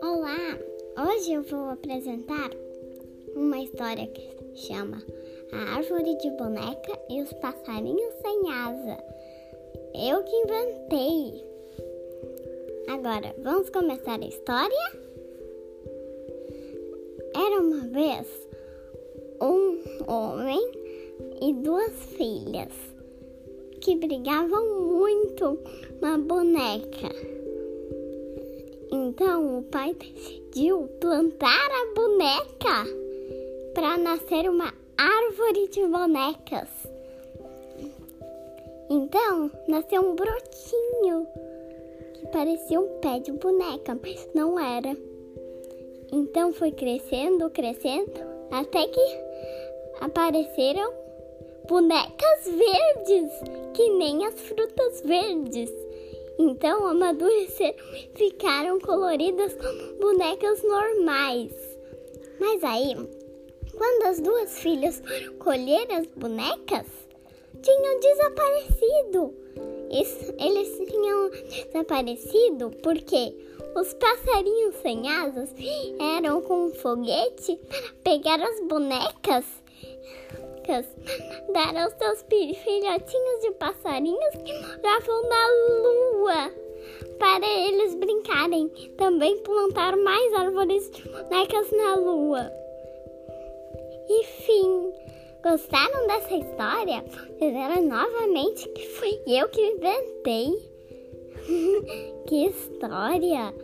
Olá! Hoje eu vou apresentar uma história que chama A Árvore de Boneca e os Passarinhos Sem Asa. Eu que inventei! Agora, vamos começar a história? Era uma vez um homem e duas filhas que brigavam muito uma boneca. Então o pai decidiu plantar a boneca para nascer uma árvore de bonecas. Então nasceu um brotinho que parecia um pé de boneca, mas não era. Então foi crescendo, crescendo, até que apareceram bonecas verdes, que nem as frutas verdes. Então amadureceram ficaram coloridas como bonecas normais. Mas aí, quando as duas filhas colheram as bonecas, tinham desaparecido. Eles tinham desaparecido porque os passarinhos sem asas eram com um foguete para pegar as bonecas dar aos seus filhotinhos de passarinhos que moravam na lua para eles brincarem. Também plantar mais árvores de bonecas na lua. E fim. Gostaram dessa história? Fizeram novamente que fui eu que inventei. que história!